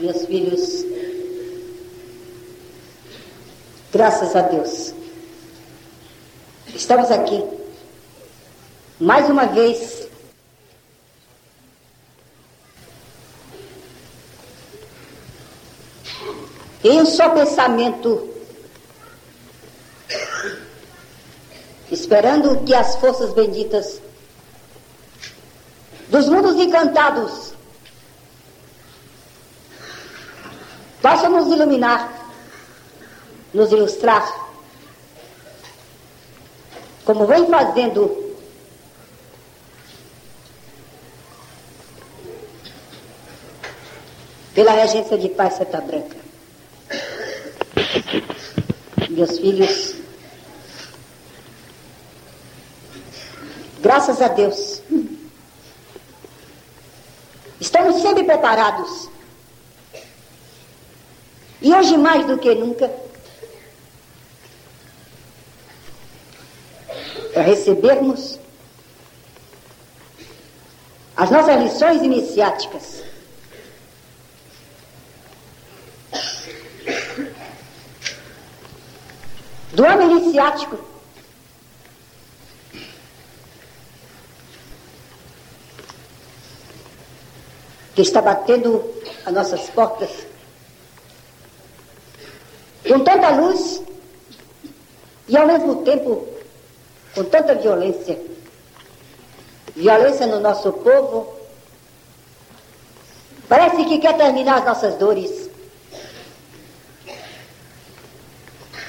meus filhos, graças a Deus, estamos aqui. Mais uma vez. Em um só pensamento, esperando que as forças benditas dos mundos encantados possam nos iluminar, nos ilustrar, como vem fazendo pela regência de paz Santa Branca. Meus filhos, graças a Deus, estamos sempre preparados. E hoje mais do que nunca, para recebermos as nossas lições iniciáticas do ano iniciático. Que está batendo as nossas portas com tanta luz e ao mesmo tempo com tanta violência. Violência no nosso povo. Parece que quer terminar as nossas dores.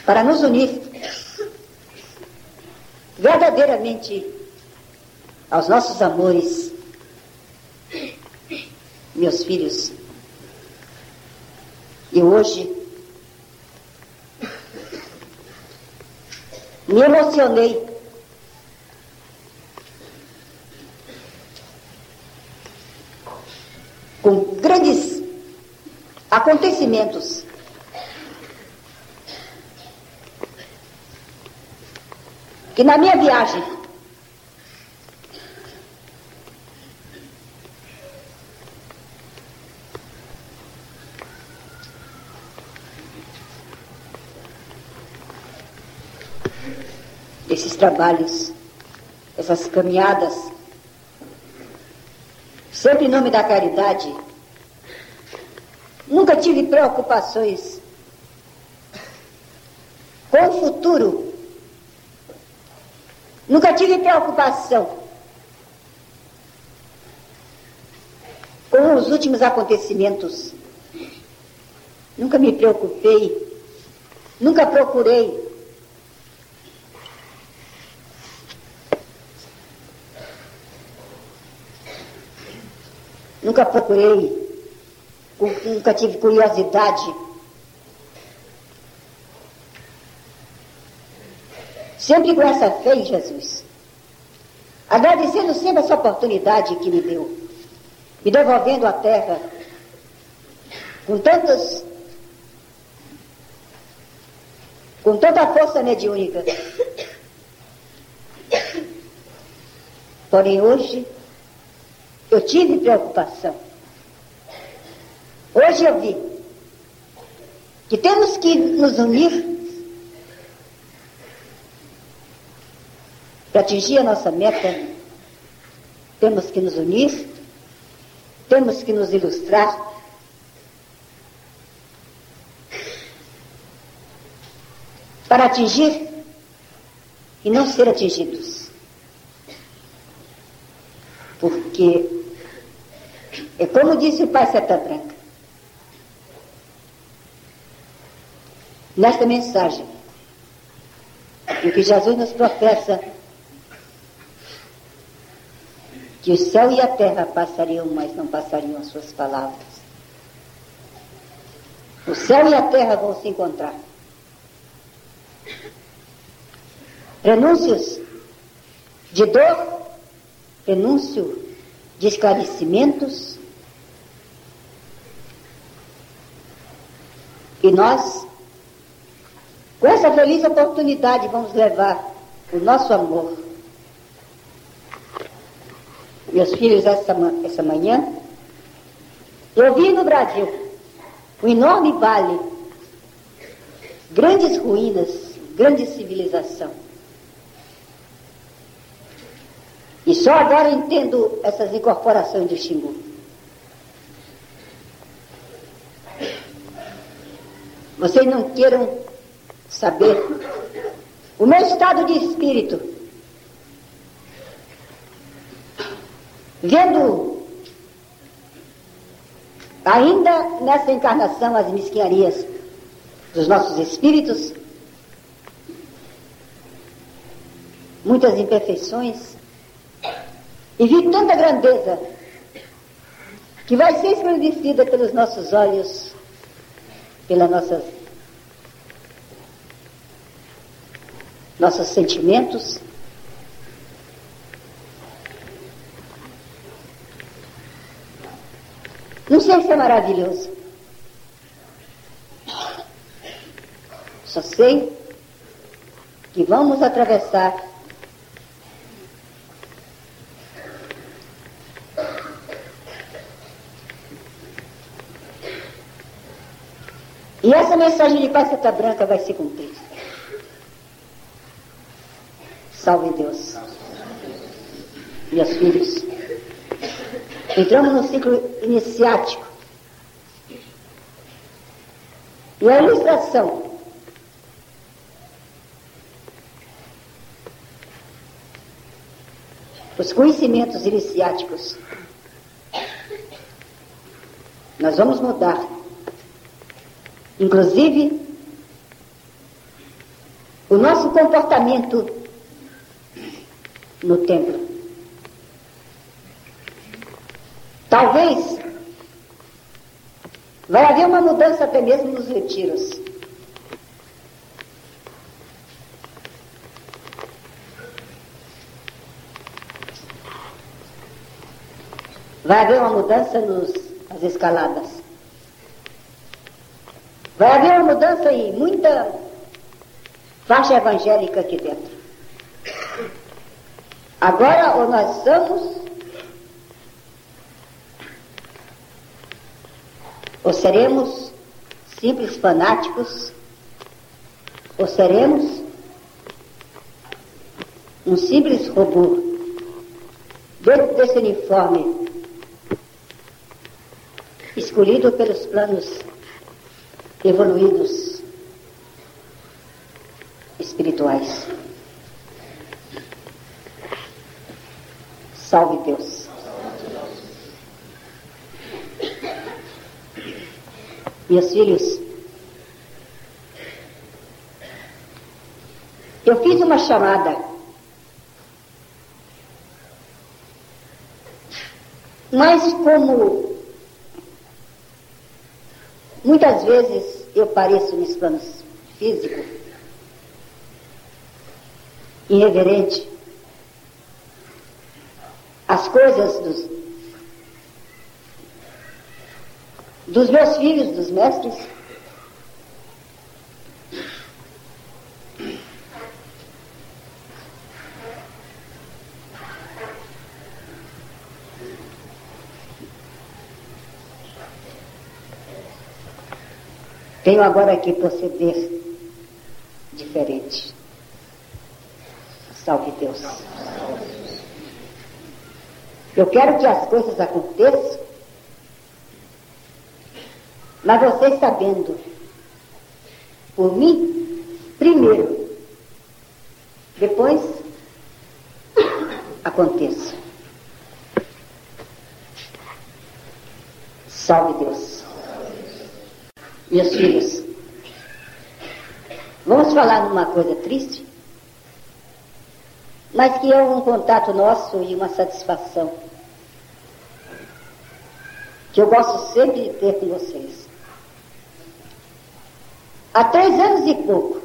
para nos unir verdadeiramente aos nossos amores, meus filhos. E hoje me emocionei. Com grandes acontecimentos. Que na minha viagem esses trabalhos, essas caminhadas, sempre em nome da caridade, nunca tive preocupações com o futuro Nunca tive preocupação com os últimos acontecimentos. Nunca me preocupei, nunca procurei. Nunca procurei, nunca tive curiosidade Sempre com essa fé em Jesus. Agradecendo sempre essa oportunidade que me deu. Me devolvendo a terra com tantas. com tanta força mediúnica. Porém, hoje, eu tive preocupação. Hoje eu vi que temos que nos unir Para atingir a nossa meta, temos que nos unir, temos que nos ilustrar. Para atingir e não ser atingidos. Porque, é como disse o Pai Seta Branca, nesta mensagem, o que Jesus nos professa que o céu e a terra passariam, mas não passariam as suas palavras. O céu e a terra vão se encontrar. Renúncios de dor, renúncio de esclarecimentos. E nós, com essa feliz oportunidade, vamos levar o nosso amor meus filhos essa, essa manhã, eu vi no Brasil um enorme vale, grandes ruínas, grande civilização. E só agora entendo essas incorporações de Xingu. Vocês não queiram saber o meu estado de espírito, vendo ainda nessa encarnação as mesquinharias dos nossos espíritos, muitas imperfeições, e vi tanta grandeza que vai ser esclarecida pelos nossos olhos, pelas nossas nossos sentimentos. Não sei se é maravilhoso. Só sei que vamos atravessar E essa mensagem de Passeta Branca vai se cumprir. Salve Deus. Meus filhos, entramos no ciclo iniciático. E a ilustração os conhecimentos iniciáticos. Nós vamos mudar. Inclusive, o nosso comportamento no templo. Talvez vai haver uma mudança até mesmo nos retiros. Vai haver uma mudança nos, nas escaladas. Vai haver uma mudança e muita faixa evangélica aqui dentro. Agora, ou nós somos, ou seremos simples fanáticos, ou seremos um simples robô dentro desse uniforme escolhido pelos planos evoluídos espirituais. Salve Deus. Meus filhos, eu fiz uma chamada. Mas como muitas vezes eu pareço nos planos físicos, irreverente, as coisas dos, dos meus filhos, dos mestres. Tenho agora que proceder diferente. Salve Deus. Eu quero que as coisas aconteçam, mas vocês sabendo, por mim, primeiro, depois aconteça. Salve Deus. Meus filhos, vamos falar numa coisa triste? mas que é um contato nosso e uma satisfação que eu gosto sempre de ter com vocês. Há três anos e pouco,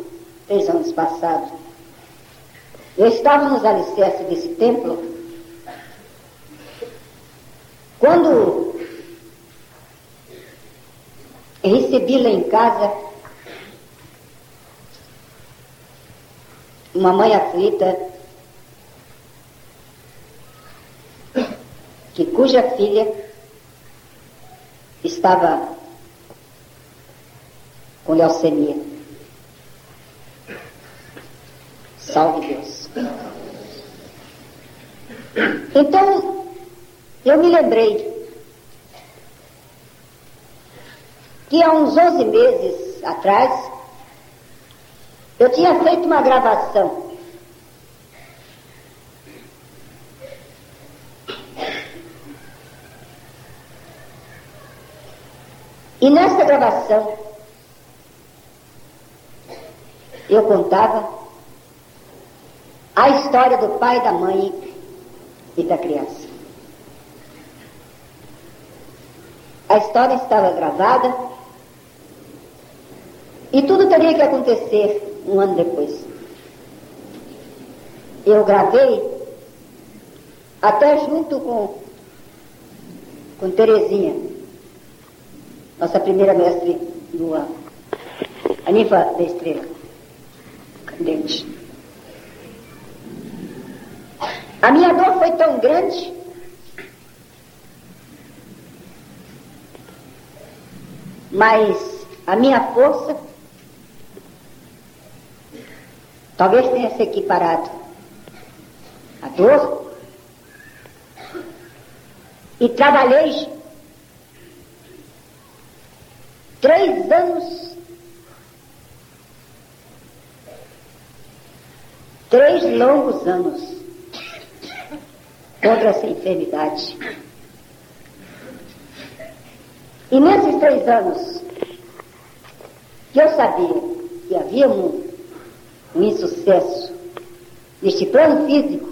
três anos passados, eu estava nos alicerces desse templo quando recebi lá em casa uma mãe aflita que cuja filha estava com leucemia. Salve Deus. Então, eu me lembrei que há uns 11 meses atrás, eu tinha feito uma gravação E nessa gravação, eu contava a história do pai, da mãe e da criança. A história estava gravada e tudo teria que acontecer um ano depois. Eu gravei até junto com, com Terezinha nossa primeira mestre do ano, a ninfa da estrela, candente. A minha dor foi tão grande mas a minha força talvez tenha se equiparado. À dor e trabalhei três anos, três longos anos contra essa enfermidade. E nesses três anos, que eu sabia que havia um, um insucesso neste plano físico,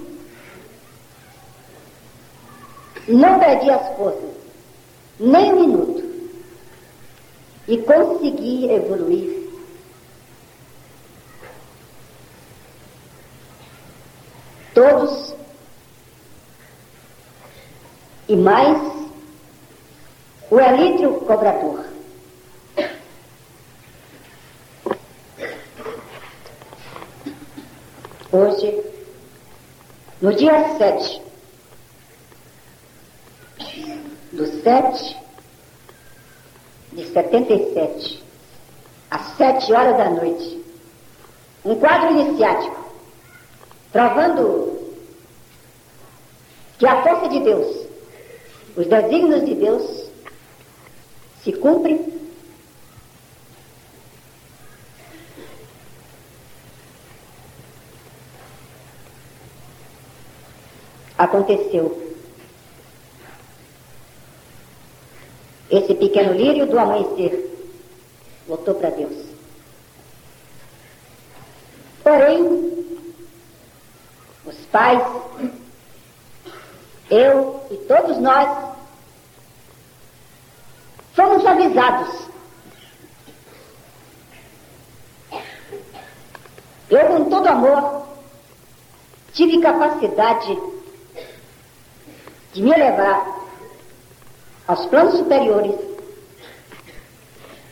não perdi as forças, nem um minuto e conseguir evoluir. Todos e mais o elítrio cobrador. Hoje, no dia sete. Do sete de 77, às sete horas da noite, um quadro iniciático, provando que a força de Deus, os desígnios de Deus, se cumprem aconteceu Esse pequeno lírio do amanhecer voltou para Deus. Porém, os pais, eu e todos nós, fomos avisados. Eu, com todo amor, tive capacidade de me elevar aos planos superiores,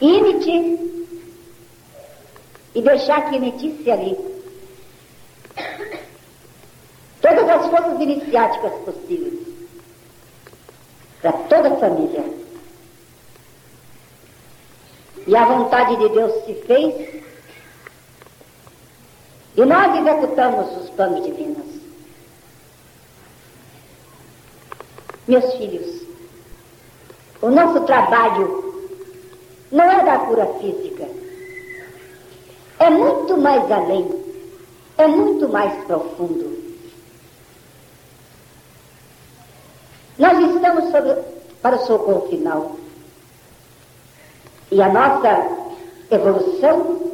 emitir e deixar que emitisse ali todas as forças iniciáticas possíveis para toda a família. E a vontade de Deus se fez e nós executamos os planos divinos. Meus filhos, o nosso trabalho não é da cura física. É muito mais além. É muito mais profundo. Nós estamos sobre, para o socorro final. E a nossa evolução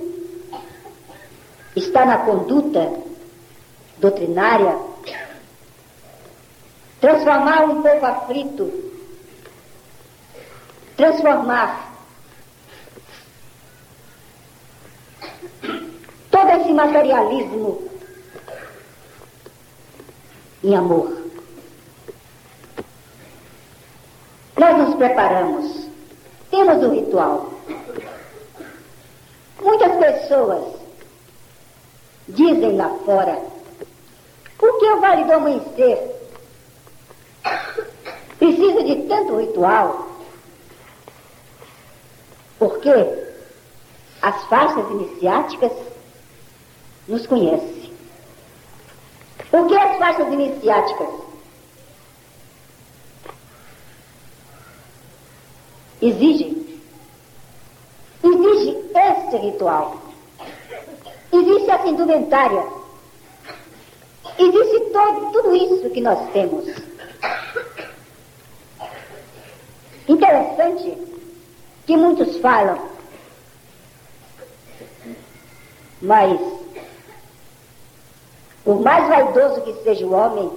está na conduta doutrinária transformar um povo aflito transformar todo esse materialismo em amor. Nós nos preparamos, temos um ritual. Muitas pessoas dizem lá fora, por que o Vale do Amanhecer precisa de tanto ritual? Porque as faixas iniciáticas, nos conhece. O que as faixas iniciáticas? Exigem. Exige este ritual. Existe essa indumentária. Existe todo, tudo isso que nós temos. Interessante que muitos falam, mas por mais vaidoso que seja o homem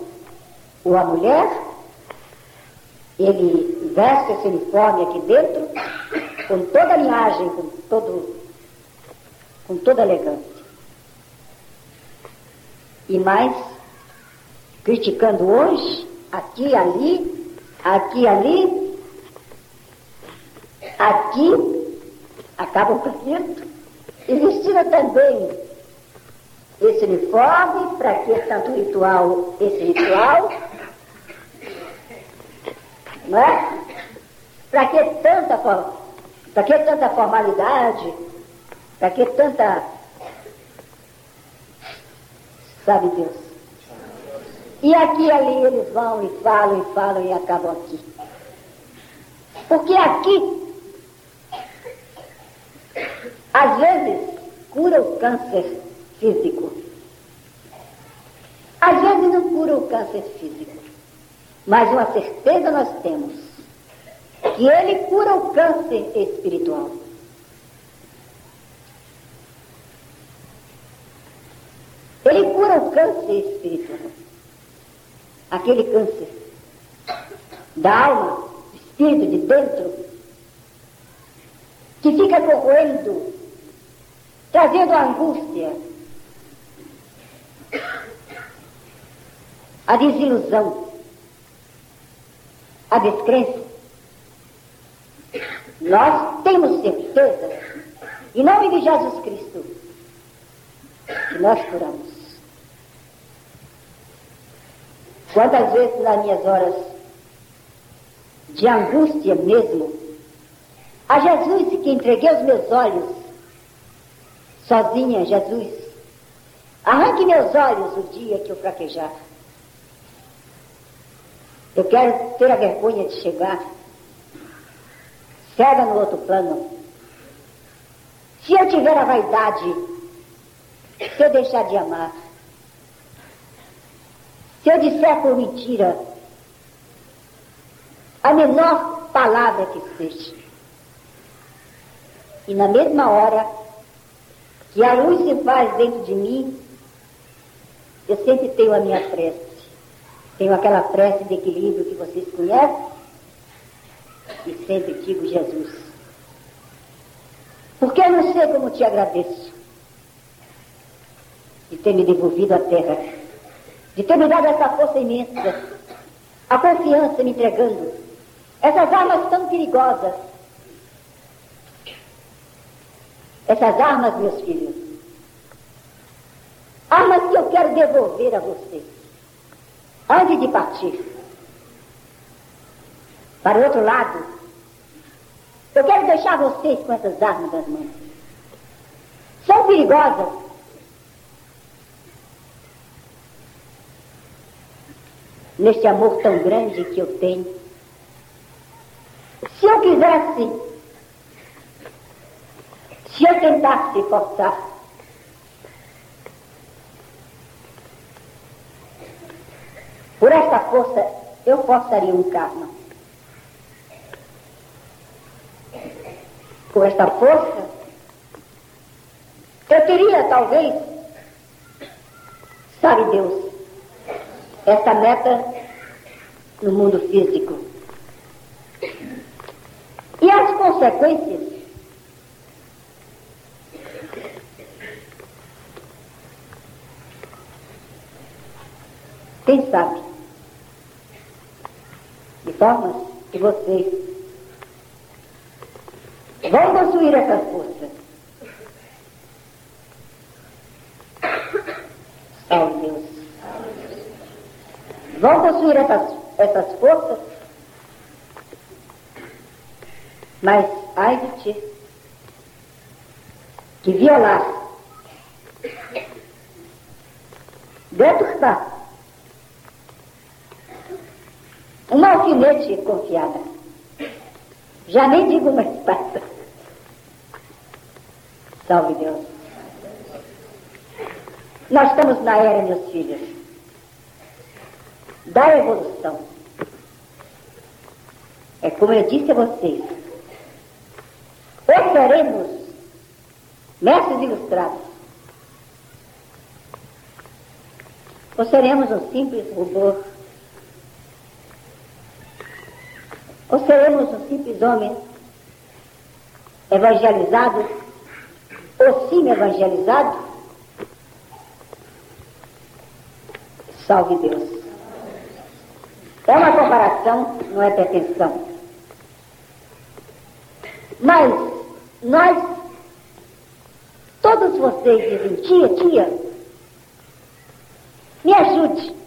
ou a mulher, ele veste esse uniforme aqui dentro com toda a linhagem, com todo, com toda elegância. E mais, criticando hoje, aqui, ali, aqui, ali, aqui, acaba o canto, e vestindo também esse uniforme, para que tanto ritual, esse ritual, não é? Para que tanta, para que tanta formalidade, para que tanta, sabe Deus? E aqui e ali eles vão e falam e falam e acabam aqui. Porque aqui, às vezes, cura o câncer físico. Às vezes não cura o câncer físico, mas uma certeza nós temos, que ele cura o câncer espiritual. Ele cura o câncer espiritual. Aquele câncer da alma, do espírito de dentro, que fica corroendo, trazendo angústia, a desilusão, a descrença. Nós temos certeza, em nome de Jesus Cristo, que nós curamos. Quantas vezes nas minhas horas de angústia mesmo, a Jesus que entreguei os meus olhos, sozinha, Jesus, arranque meus olhos o dia que eu fraquejar. Eu quero ter a vergonha de chegar cega no outro plano. Se eu tiver a vaidade, se eu deixar de amar, se eu disser por mentira, a menor palavra que seja, e na mesma hora que a luz se faz dentro de mim, eu sempre tenho a minha prece. Tenho aquela prece de equilíbrio que vocês conhecem e sempre digo Jesus. Porque eu não sei como te agradeço de ter me devolvido a terra, de ter me dado essa força imensa, a confiança me entregando, essas armas tão perigosas, essas armas, meus filhos, armas que eu quero devolver a vocês antes de partir para o outro lado, eu quero deixar vocês com essas armas das mãos. São perigosas. Neste amor tão grande que eu tenho. Se eu quisesse, se eu tentasse forçar, Por esta força, eu forçaria um karma. Com esta força, eu teria, talvez, sabe Deus, esta meta no mundo físico. E as consequências Quem sabe? de formas que vocês vão construir essas forças. Salve Deus. Vão construir essas, essas forças, mas ai de ti, que violasse dentro está uma alfinete confiada. Já nem digo uma espada. Salve Deus. Nós estamos na era, meus filhos, da evolução. É como eu disse a vocês, ou seremos mestres ilustrados, ou seremos um simples robô, ou seremos um simples homem evangelizado, ou sim evangelizado, salve Deus. É uma comparação, não é pretensão. Mas nós, todos vocês dizem, tia, tia, me ajude.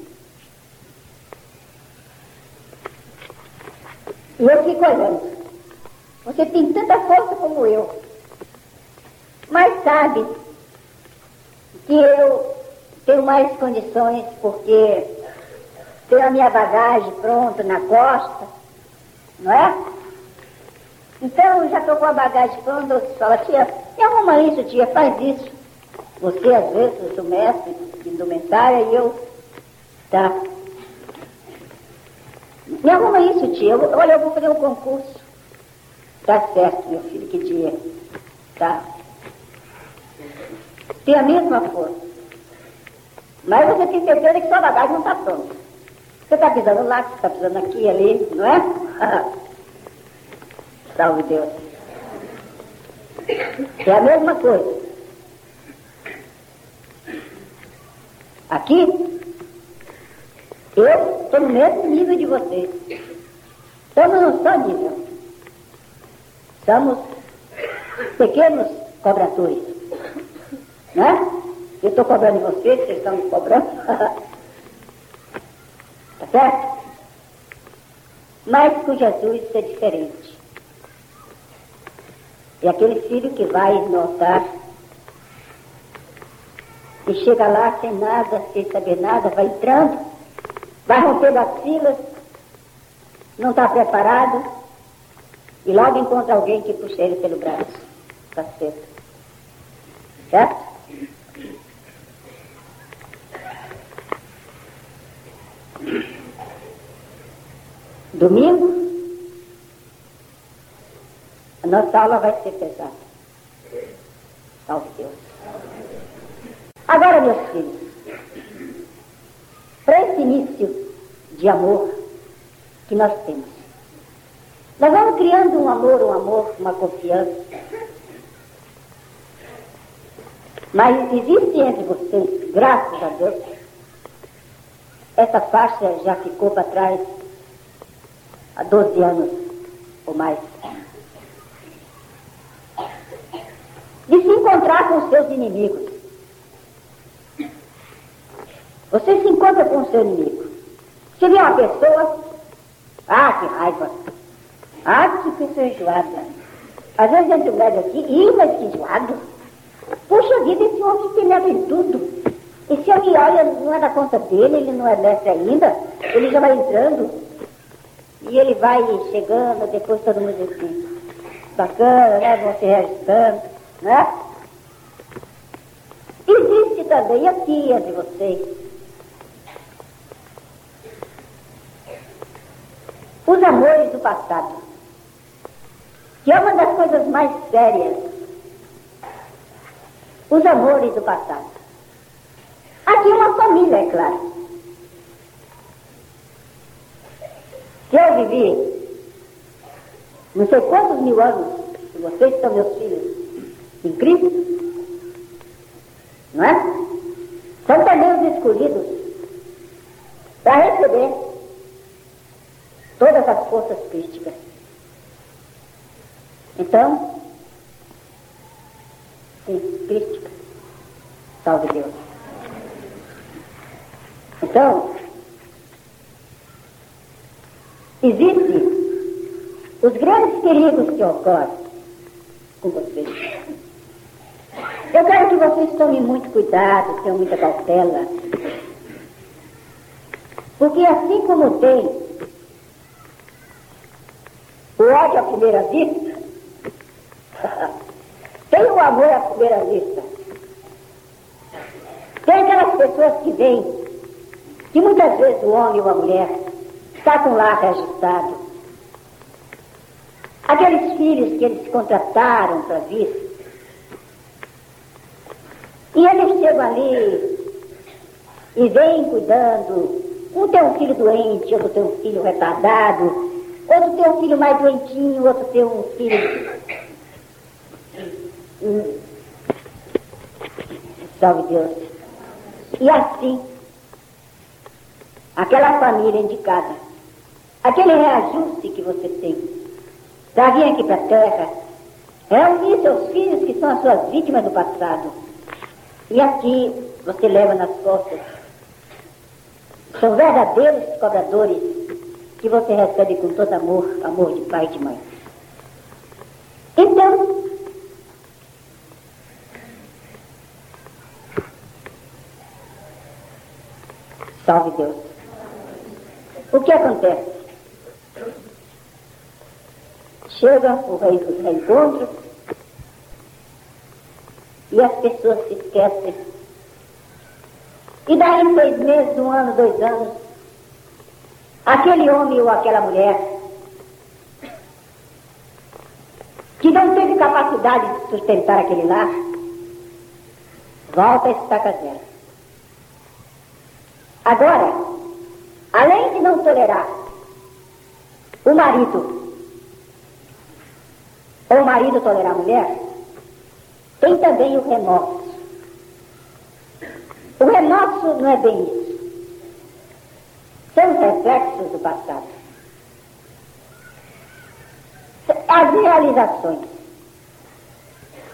E eu fico olhando. Você tem tanta força como eu. Mas sabe que eu tenho mais condições porque tenho a minha bagagem pronta na costa, não é? Então, já estou com a bagagem pronta, você fala, tia, me arruma isso, tia, faz isso. Você, às vezes, eu sou mestre de indumentária e eu, tá. Me arruma isso, tia, eu, olha, eu vou fazer um concurso. Tá certo, meu filho, que dia. Tá. Tem a mesma força. Mas você tem certeza que sua bagagem não está pronta. Você está pisando lá, você está pisando aqui, ali, não é? Salve Deus. É a mesma coisa. Aqui, eu estou no mesmo nível de vocês. Estamos no só nível. Somos pequenos cobradores. Né? Eu estou cobrando vocês, vocês estão me cobrando. tá certo? Mas com Jesus é diferente. É aquele filho que vai notar e chega lá sem nada, sem saber nada, vai entrando, vai rompendo as filas, não está preparado, e logo encontra alguém que puxa ele pelo braço. Está certo. Certo? Domingo, a nossa aula vai ser pesada. Salve Deus. Agora, meus filhos, para esse início de amor que nós temos, nós vamos criando um amor, um amor, uma confiança. Mas existe entre vocês, graças a Deus, essa faixa já ficou para trás há 12 anos ou mais. de se encontrar com seus inimigos. Você se encontra com o seu inimigo. Você vê uma pessoa, ah, que raiva. Ah, que pessoa enjoada. Às vezes a gente olha aqui, ih, mas que enjoado. Puxa vida, esse homem tem medo em tudo. Esse homem olha, não é da conta dele, ele não é mestre ainda, ele já vai entrando. E ele vai chegando, depois todo mundo diz assim, bacana, né? Vão se registrando. Né? Existe também aqui entre vocês os amores do passado, que é uma das coisas mais sérias. Os amores do passado. Aqui é uma família, é claro. Se eu vivi não sei quantos mil anos, se vocês são meus filhos, Cristo. Não é? São também os escolhidos para receber todas as forças crísticas. Então, sim, crística. Salve Deus. Então, existem os grandes perigos que ocorrem com vocês. Eu quero que vocês tomem muito cuidado, tenham muita cautela. Porque assim como tem o ódio à primeira vista, tem o amor à primeira vista. Tem aquelas pessoas que vêm, que muitas vezes o homem ou a mulher está com lá registrado. Aqueles filhos que eles contrataram para vir. E eles chegam ali e vêm cuidando. Um tem um filho doente, outro tem um filho retardado, outro tem um filho mais doentinho, outro tem um filho. Salve Deus. E assim, aquela família indicada, aquele reajuste que você tem, para vir aqui para a terra, reunir seus filhos que são as suas vítimas do passado. E aqui você leva nas costas. São verdadeiros cobradores que você recebe com todo amor, amor de pai e de mãe. Então, salve Deus. O que acontece? Chega o reencontro e as pessoas se esquecem. E daí seis meses, um ano, dois anos, aquele homem ou aquela mulher que não teve capacidade de sustentar aquele lar, volta a estaca zero. Agora, além de não tolerar o marido ou o marido tolerar a mulher, tem também o remorso. O remorso não é bem isso. São os reflexos do passado. As realizações.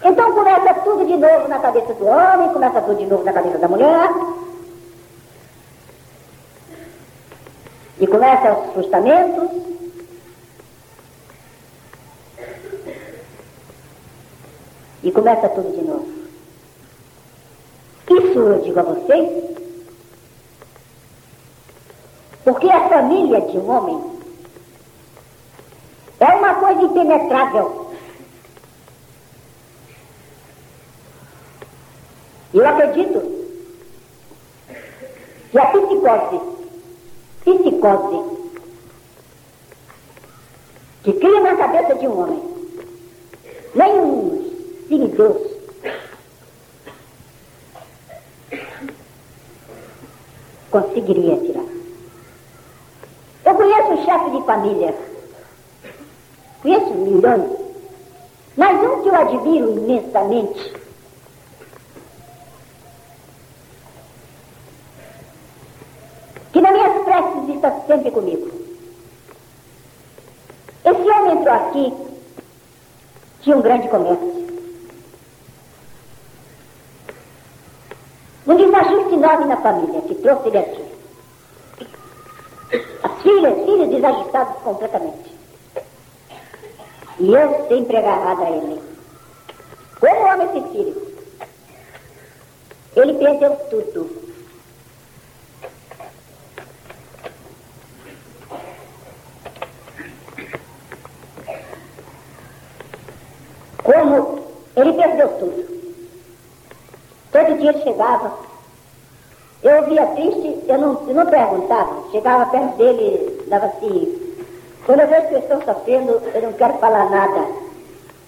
Então começa tudo de novo na cabeça do homem, começa tudo de novo na cabeça da mulher. E começa os frustramentos, E começa tudo de novo. Isso eu digo a vocês, porque a família de um homem é uma coisa impenetrável. Eu acredito que a psicose, psicose, que cria na cabeça de um homem, nenhum Sim, Deus. Conseguiria tirar. Eu conheço um chefe de família. Conheço milhões. Mas um que eu admiro imensamente. Que nas minhas preces está sempre comigo. Esse homem entrou aqui, tinha um grande comércio. Um desajuste enorme na família que trouxe ele aqui. As desajustados completamente. E eu sempre agarrada a ele. Como ama esse filho? Ele perdeu tudo. Como ele perdeu tudo. Todo dia chegava, eu via triste, eu não, eu não perguntava, chegava perto dele, dava assim, quando eu vejo que estão sofrendo, eu não quero falar nada,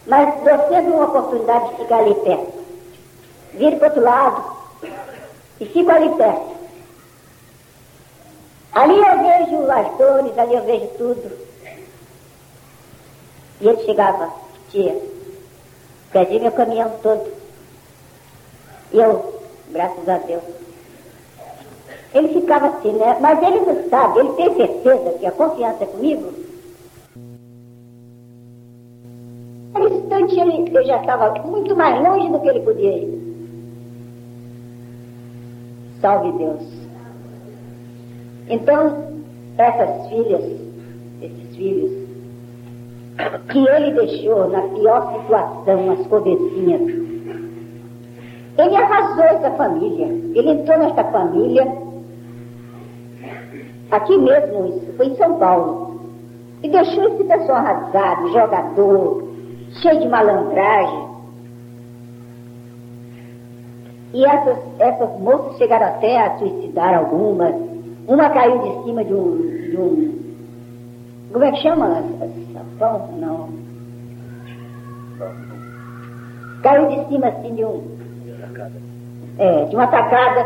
mas dou sempre uma oportunidade de ficar ali perto. Viro para outro lado e fico ali perto. Ali eu vejo as dores, ali eu vejo tudo. E ele chegava, tia, perdi meu caminhão todo. E eu, graças a Deus. Ele ficava assim, né? Mas ele não sabe, ele tem certeza que a confiança é comigo. No instante ele, eu já estava muito mais longe do que ele podia ir. Salve Deus. Então, essas filhas, esses filhos, que ele deixou na pior situação, as cobecinhas, Ele arrasou essa família. Ele entrou nesta família, aqui mesmo, isso foi em São Paulo, e deixou esse pessoal arrasado, jogador, cheio de malandragem. E essas, essas moças chegaram até a suicidar algumas. Uma caiu de cima de um. De um como é que chama? Sapão? Não. Caiu de cima assim de um. É, de uma tacada.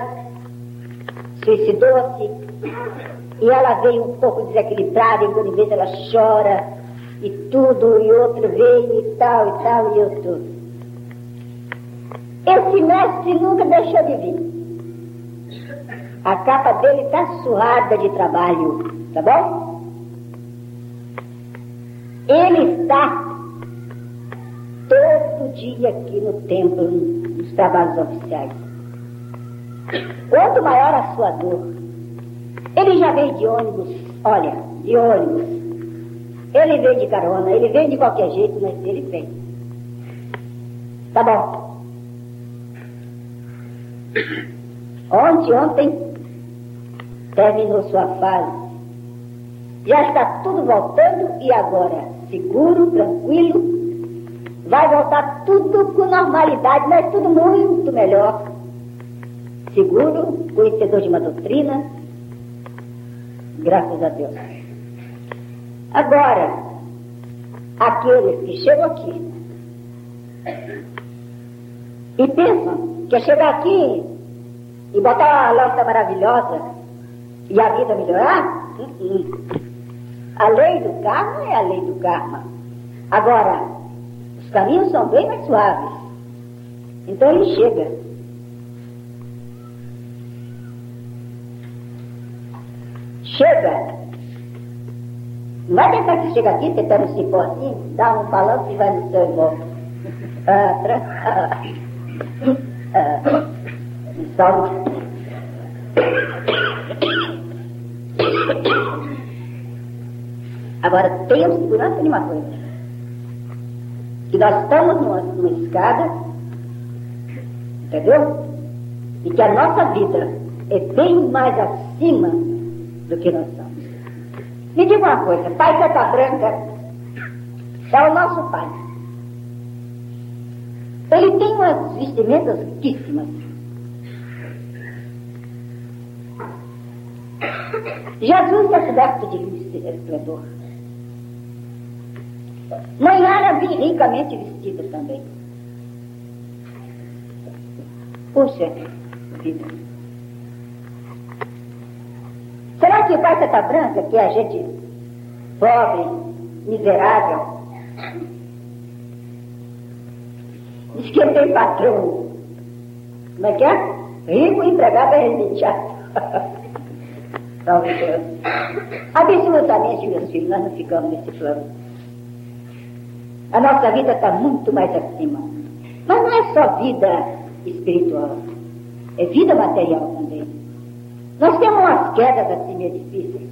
Suicidou-se. E ela veio um pouco desequilibrada, e quando vez ela chora e tudo, e outro veio e tal e tal, e eu tudo. Esse mestre nunca deixou de vir. A capa dele está suada de trabalho, tá bom? Ele está todo dia aqui no templo, nos trabalhos oficiais. Quanto maior a sua dor, ele já veio de ônibus, olha, de ônibus. Ele veio de carona, ele veio de qualquer jeito, mas ele vem. Tá bom. Ontem, ontem, terminou sua fase. Já está tudo voltando e agora, seguro, tranquilo, vai voltar tudo com normalidade, mas tudo muito melhor. Seguro, conhecedor de uma doutrina, graças a Deus. Agora, aqueles que chegam aqui e pensam que é chegar aqui e botar uma lâmpada maravilhosa e a vida melhorar? Uh -uh. A lei do karma é a lei do karma. Agora, os caminhos são bem mais suaves. Então ele chega. Chega. Não vai pensar que chega aqui, tentando um cipó assim, dá um balanço e vai no seu irmão. Ah, então, agora tenham segurança de uma coisa. Que nós estamos numa, numa escada, entendeu? E que a nossa vida é bem mais acima do que nós somos. Me diga uma coisa, Pai Cata Branca é o nosso Pai. Ele tem umas vestimentas riquíssimas. Jesus está coberto de luz e esplendor. Mãe Ana vem ricamente vestida também. Puxa vida. Que pai está branca, que a gente pobre, miserável, Diz que tem patrão. Como é que é? Rico empregado é remediado. Salve Deus. Absolutamente, meus filhos, nós não ficamos nesse plano. A nossa vida está muito mais acima. Mas não é só vida espiritual, é vida material também. Nós temos umas quedas assim meio difíceis.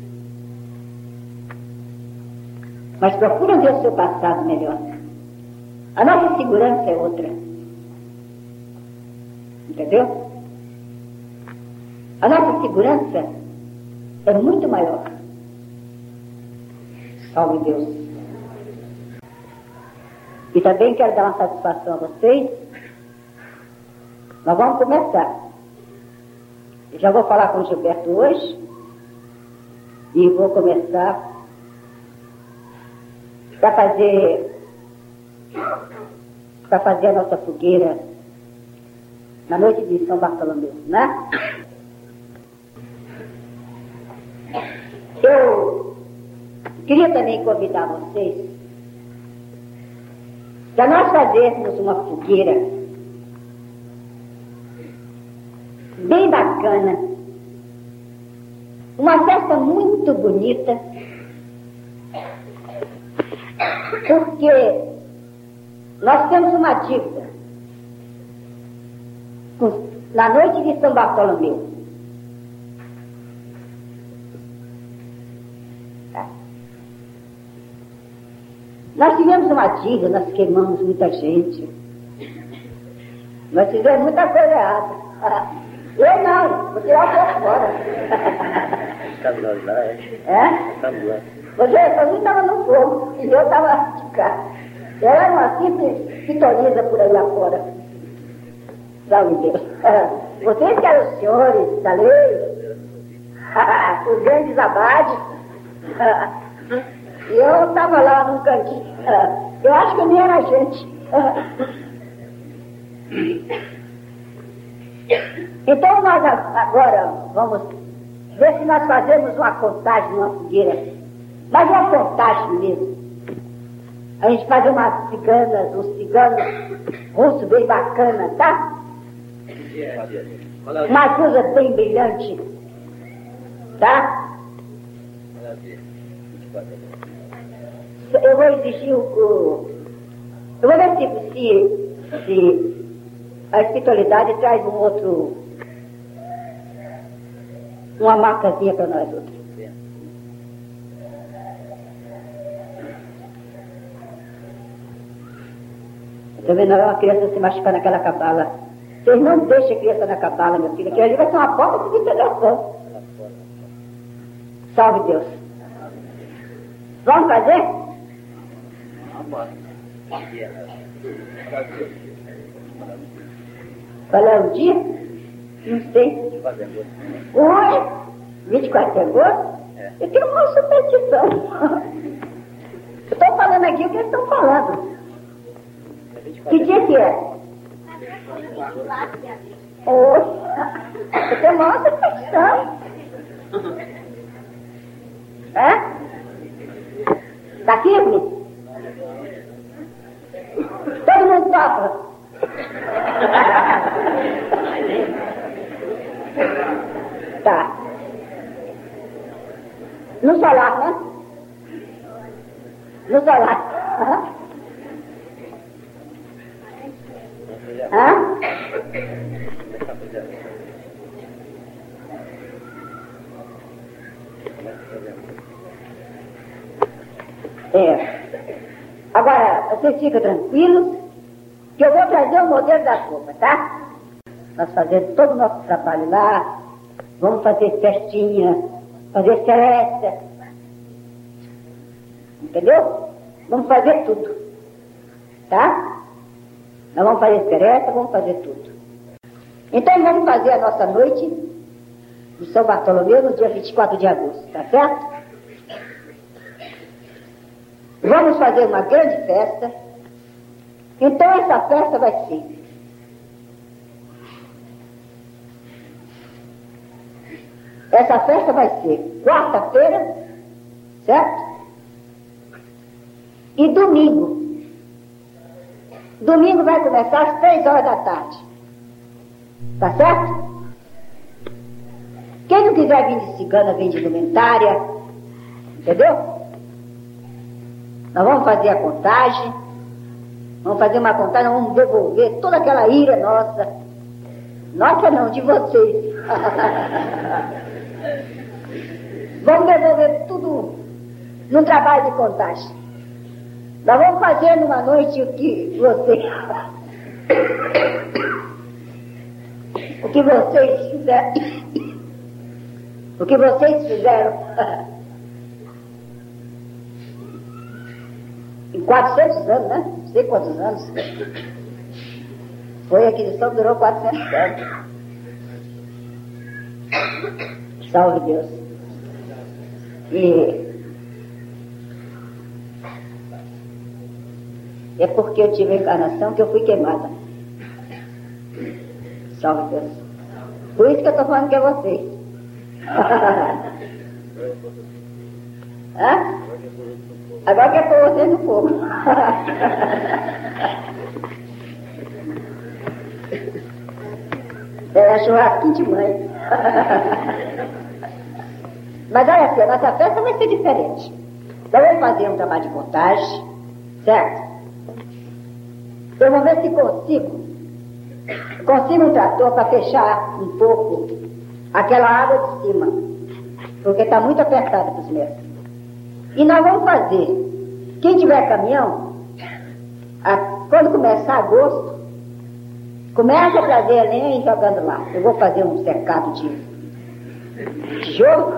Mas procuram ver o seu passado melhor. A nossa segurança é outra. Entendeu? A nossa segurança é muito maior. Salve Deus. E também quero dar uma satisfação a vocês. Nós vamos começar. Já vou falar com o Gilberto hoje. E vou começar para fazer para fazer a nossa fogueira na noite de São Bartolomeu, né? Eu queria também convidar vocês para nós fazermos uma fogueira bem bacana, uma festa muito bonita, porque nós temos uma dívida. Na noite de São Bartolomeu. Tá. Nós tivemos uma dívida, nós queimamos muita gente. Nós fizemos muita coisa errada. Eu não, vou tirar o corpo fora. Estamos nós lá, é? É? Estamos lá. Você, você estava no fogo e eu estava de cá. Eu era uma simples pitonisa por aí lá fora. Salve Deus. Vocês que eram os senhores da lei, os grandes abades, e eu estava lá num cantinho. Eu acho que nem era gente. Então nós agora vamos ver se nós fazemos uma contagem numa fogueira. Mas uma contagem mesmo. A gente faz umas ciganas, uns ciganos russos bem bacana, tá? Uma coisa bem brilhante. Tá? Eu vou exigir o. o eu vou ver se, se, se a espiritualidade traz um outro. Uma marcazinha para nós outros. Estou vendo uma criança se machucar naquela cabala. Vocês não deixem a criança na cabala, meu filho, que ali vai ser uma porta de integração. Salve Deus. Vamos fazer? Qual é o dia? Não sei. Hoje, 24 de agosto, eu tenho uma superstição. Eu estou falando aqui o que eles estão falando. Que dia que é? Hoje. Eu tenho uma superstição. É? Tá firme? Todo mundo topa. tá. No solar, né? No solar. Hã? É. Agora, vocês ficam tranquilos que eu vou trazer o modelo da sopa, tá? Nós fazemos todo o nosso trabalho lá, vamos fazer festinha, fazer festa. Entendeu? Vamos fazer tudo. Tá? Nós vamos fazer festa, vamos fazer tudo. Então vamos fazer a nossa noite de São Bartolomeu no dia 24 de agosto, tá certo? Vamos fazer uma grande festa. Então essa festa vai ser Essa festa vai ser quarta-feira, certo? E domingo. Domingo vai começar às três horas da tarde. Tá certo? Quem não quiser vir de cigana, vem de indumentária. Entendeu? Nós vamos fazer a contagem. Vamos fazer uma contagem, vamos devolver toda aquela ira nossa. Nossa não, de vocês. vamos devolver tudo num trabalho de contagem. Nós vamos fazer numa noite o que vocês. o que vocês fizeram. o que vocês fizeram. em 400 anos, né? Não sei quantos anos. Foi a aquisição durou 400 anos. Salve Deus. E é porque eu tive a encarnação que eu fui queimada. Salve Deus. Por isso que eu estou falando que é vocês. Hã? Agora que é pôr vocês no fogo. é churrasquinho de mãe. Mas olha assim, a nossa festa vai ser diferente. Então vamos fazer um trabalho de contagem, certo? Eu vou ver se consigo, consigo um trator para fechar um pouco aquela água de cima, porque está muito apertada para os meus. E nós vamos fazer, quem tiver caminhão, a, quando começar agosto, Começa a trazer a lenha e jogando lá. Eu vou fazer um cercado de tijolo.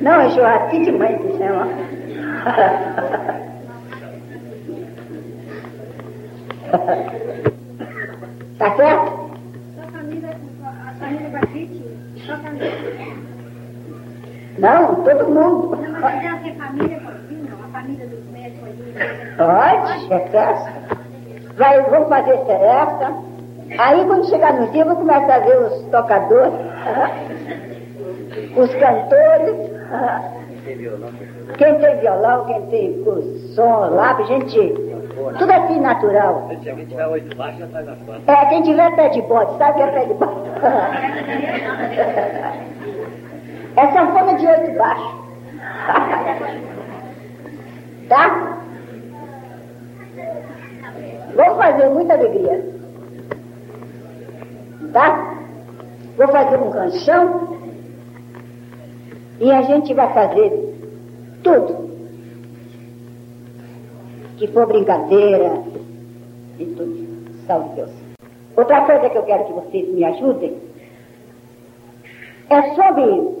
Não, é churrasquinho de mãe que chama. Tá certo? Sua família, a família Batiste, sua família. Não, todo mundo. Não, mas quiser ser família, não. A família dos médicos. Pode. Vai, vamos fazer festa. Aí quando chegar no dia, eu vou começar a ver os tocadores, os cantores, quem tem violão, quem tem som, lápis, gente. Tudo assim natural. Já. É, quem tiver pé de bode, sabe que é pé de bode? É sanfona de oito baixos. Tá? Vamos fazer muita alegria. Tá? Vou fazer um ranchão e a gente vai fazer tudo. Que for brincadeira e tudo. Salve Deus. Outra coisa que eu quero que vocês me ajudem é sobre,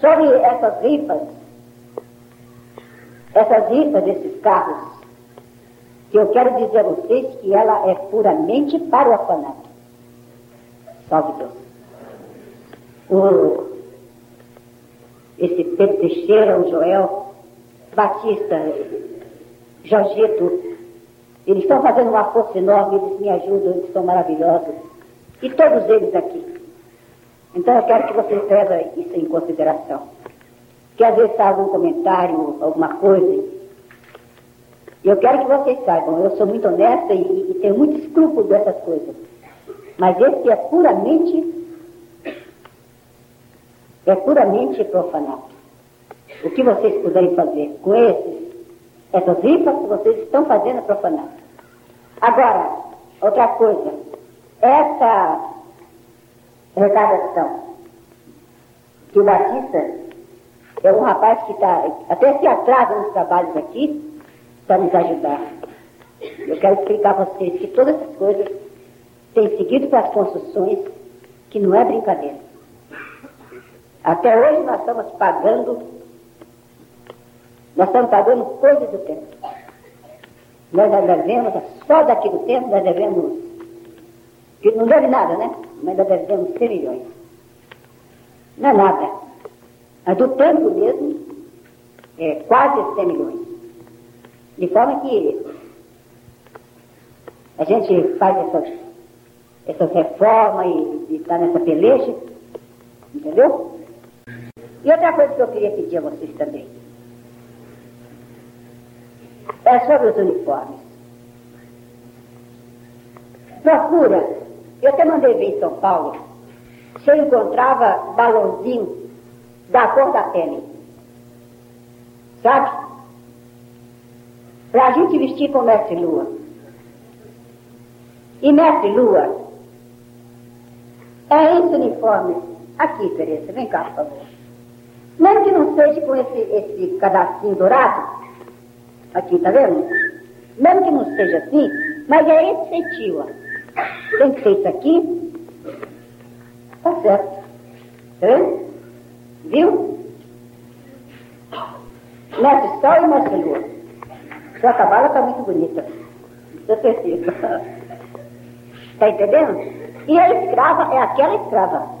sobre essas rifas, essas rifas desses carros, que eu quero dizer a vocês que ela é puramente para o orfanato. Salve Deus. O, esse Pedro Teixeira, o Joel Batista, Jorgito, eles estão fazendo uma força enorme, eles me ajudam, eles são maravilhosos. E todos eles aqui. Então eu quero que vocês levem isso em consideração. Que às vezes há algum comentário, alguma coisa. Eu quero que vocês saibam, eu sou muito honesta e, e tenho muito escrúpulo dessas coisas. Mas esse é puramente é puramente profanato. O que vocês puderem fazer com esses, essas rifas que vocês estão fazendo é profanato. Agora, outra coisa, essa recardação que o Batista é um rapaz que está, até se atrasa nos trabalhos aqui para nos ajudar. Eu quero explicar a vocês que todas essas coisas têm seguido para as construções que não é brincadeira. Até hoje nós estamos pagando, nós estamos pagando coisas do tempo. Nós devemos, só daqui do tempo, nós devemos, que não deve nada, né? Mas nós devemos 100 milhões. Não é nada. Mas do tempo mesmo, é quase 100 milhões. De forma que a gente faz essas, essas reformas e está nessa peleja, entendeu? E outra coisa que eu queria pedir a vocês também é sobre os uniformes. Procura, eu até mandei ver em São Paulo, se eu encontrava balãozinho da cor da pele. Sabe? Para a gente vestir com mestre Lua. E mestre Lua é esse uniforme. Aqui, Tereza, vem cá, por favor. Mesmo que não seja com esse, esse cadastrinho dourado, aqui, tá vendo? Mesmo que não seja assim, mas é esse feitio, ó. Tem isso aqui. Tá certo. Vendo? Viu? Mestre Sol e Mestre Lua. Sua cavalo está muito bonita. Eu certeza. Tá entendendo? E a escrava é aquela escrava.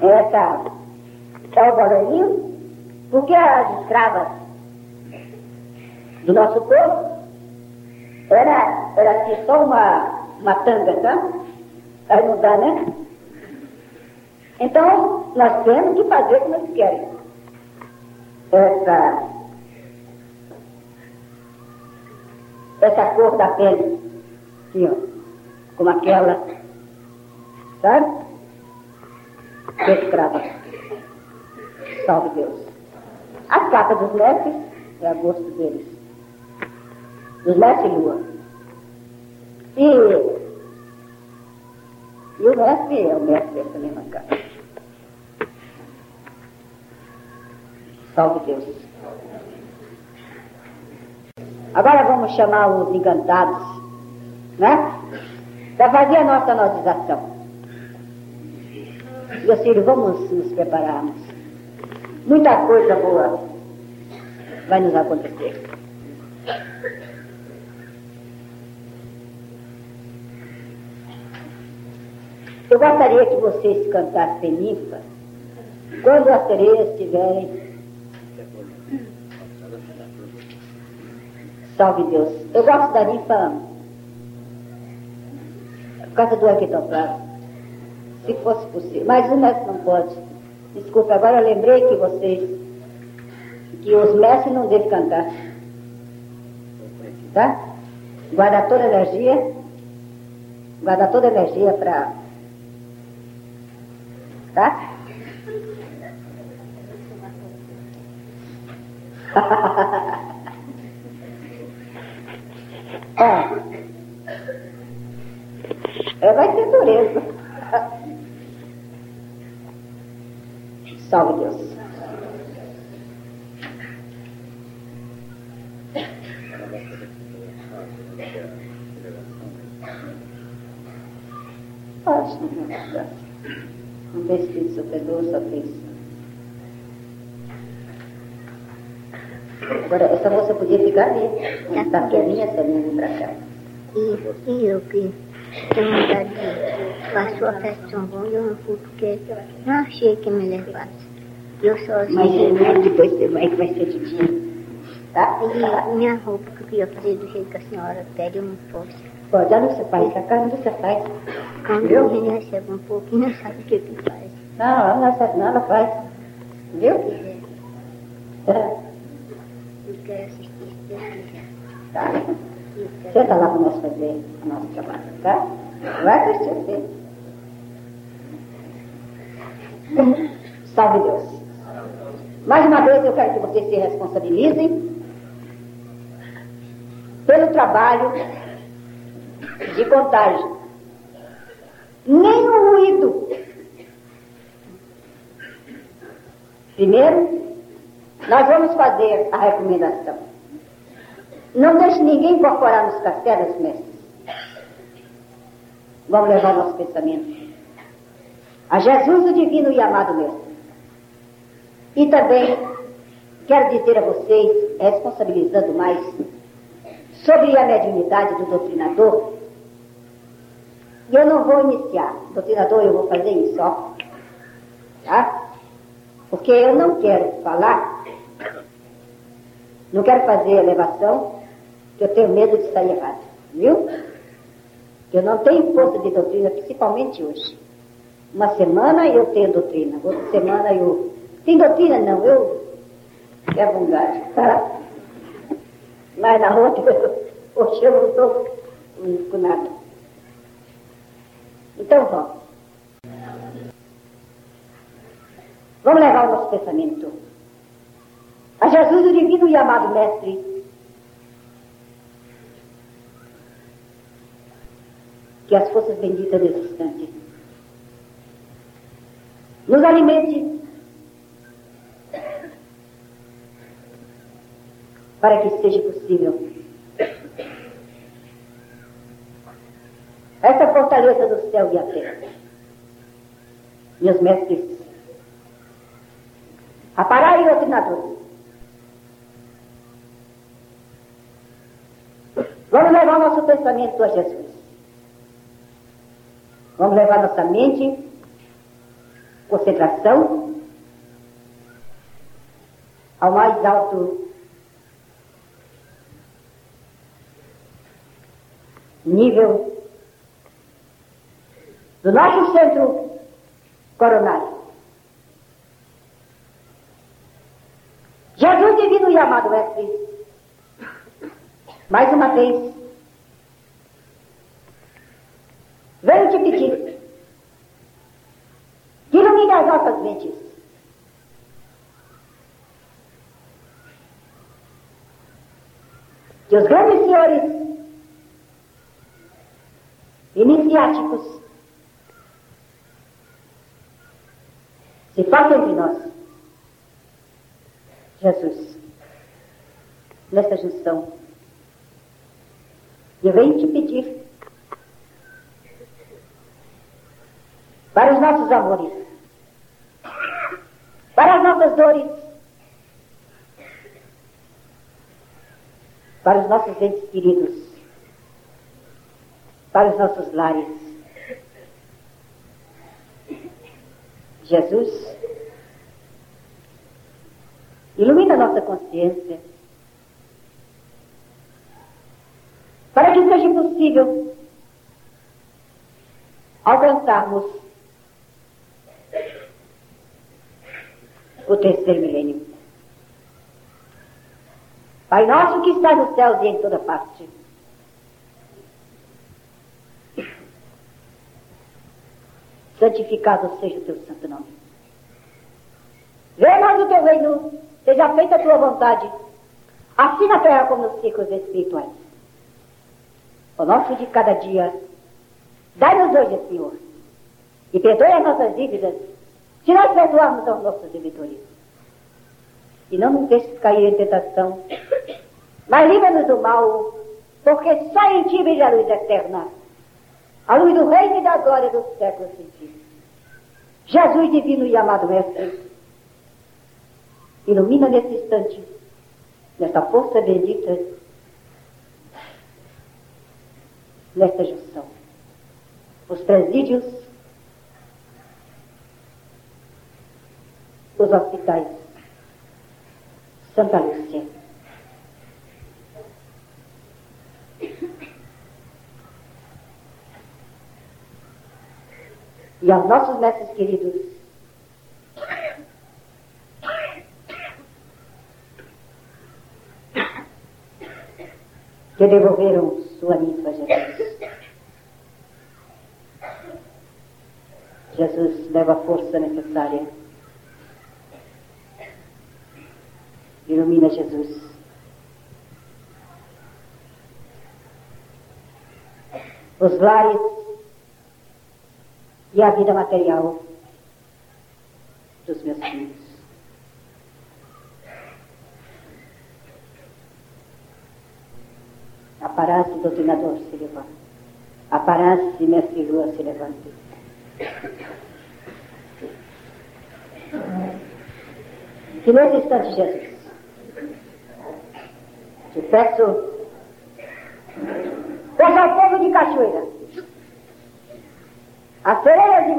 Essa é o baloninho, porque as escravas do nosso era, era assim, só uma, uma tanga, tá? Aí não dá, né? Então, nós temos que fazer como eles querem. Essa, essa cor da pele, assim, ó, como aquela, sabe? Que escrava. Salve Deus. As capas dos mestres é a gosto deles. Mestres lua. E mestre é o mestre dessa mesma casa. Salve Deus. Agora vamos chamar os encantados, né? Para fazer a nossa notização. Meus filhos, vamos nos prepararmos. Muita coisa boa vai nos acontecer. Eu gostaria que vocês cantassem ninfa quando as sereias estiverem. Salve Deus. Eu gosto da ninfa por causa do arquitoplasma. Se fosse possível. Mas o mestre não pode. Desculpa, agora eu lembrei que vocês, que os mestres não devem cantar. Tá? Guarda toda a energia. Guarda toda a energia para Tá? é. é. Vai ser dureza. Salve Deus. Que não é um vestido superior só fez. Agora, essa moça podia ficar ali, onde está a minha Celinha pra cá. E, e eu que tenho vontade de passou a festa de São João e eu não fui porque não achei que me levasse. Eu sozinha. Mas né, depois você vai que vai ser de dia. Tá? E minha roupa que eu queria fazer do jeito que a senhora pede, eu não posso. Pode, olha o que você faz, a casa você faz. Quando Viu? a gente recebe um pouquinho, não sabe o que que faz. Não, ela não sabe, não, ela faz. Viu? É, eu quero assistir se Deus quiser. tá. Senta lá para nós fazer o nosso trabalho, tá? Vai assistir você. Salve Deus. Mais uma vez eu quero que vocês se responsabilizem pelo trabalho de contagem. Nem ruído. Primeiro, nós vamos fazer a recomendação. Não deixe ninguém incorporar nos castelos, mestres. Vamos levar nosso pensamento a Jesus, o divino e amado mestre. E também quero dizer a vocês, responsabilizando mais, sobre a mediunidade do doutrinador, eu não vou iniciar. Doutrinador, eu vou fazer isso, ó. Tá? Porque eu não quero falar, não quero fazer elevação, que eu tenho medo de sair errado. Viu? Eu não tenho força de doutrina, principalmente hoje. Uma semana eu tenho doutrina, outra semana eu. Tem doutrina não, eu. É bondade, tá? Mas na outra, eu- hoje eu não estou com nada. Então vamos. Vamos levar o nosso pensamento a Jesus, o divino e amado Mestre, que as forças benditas desse instante nos alimente para que seja possível essa fortaleza do céu e a terra. Meus mestres, aparai o doutrinador. Vamos levar nosso pensamento a Jesus. Vamos levar nossa mente, concentração, ao mais alto nível do nosso centro coronário. Jesus divino e amado mestre, mais uma vez, venho te pedir que ilumine as nossas mentes. Que os grandes senhores iniciáticos Se faltam de nós. Jesus, nesta junção, eu venho te pedir para os nossos amores, para as nossas dores, para os nossos entes queridos, para os nossos lares, Jesus, ilumina nossa consciência, para que seja possível alcançarmos o terceiro milênio. Pai nosso que está no céu e em toda parte. Santificado seja o teu santo nome. Venha nós o teu reino, seja feita a tua vontade, assim na terra como nos ciclos espirituais. O nosso de cada dia, dai-nos hoje, Senhor, e perdoe as nossas dívidas, se nós perdoarmos aos nossos devedores. E não nos deixes cair em tentação, mas livra-nos do mal, porque só em ti brilha a luz eterna, a luz do reino e da glória dos séculos sem fim. Jesus divino e amado Mestre, ilumina nesse instante, nessa força bendita, nesta junção, os presídios, os hospitais, Santa Lúcia. E aos nossos mestres queridos, que devolveram sua ninfa Jesus. Jesus leva a força necessária. Ilumina Jesus. Os lares e a vida material dos meus filhos. Aparece, doutrinador, se levanta. Aparece, mestre Lua, se levante. Que nesse instante, Jesus, te peço, peço ao povo de Cachoeira, a freira de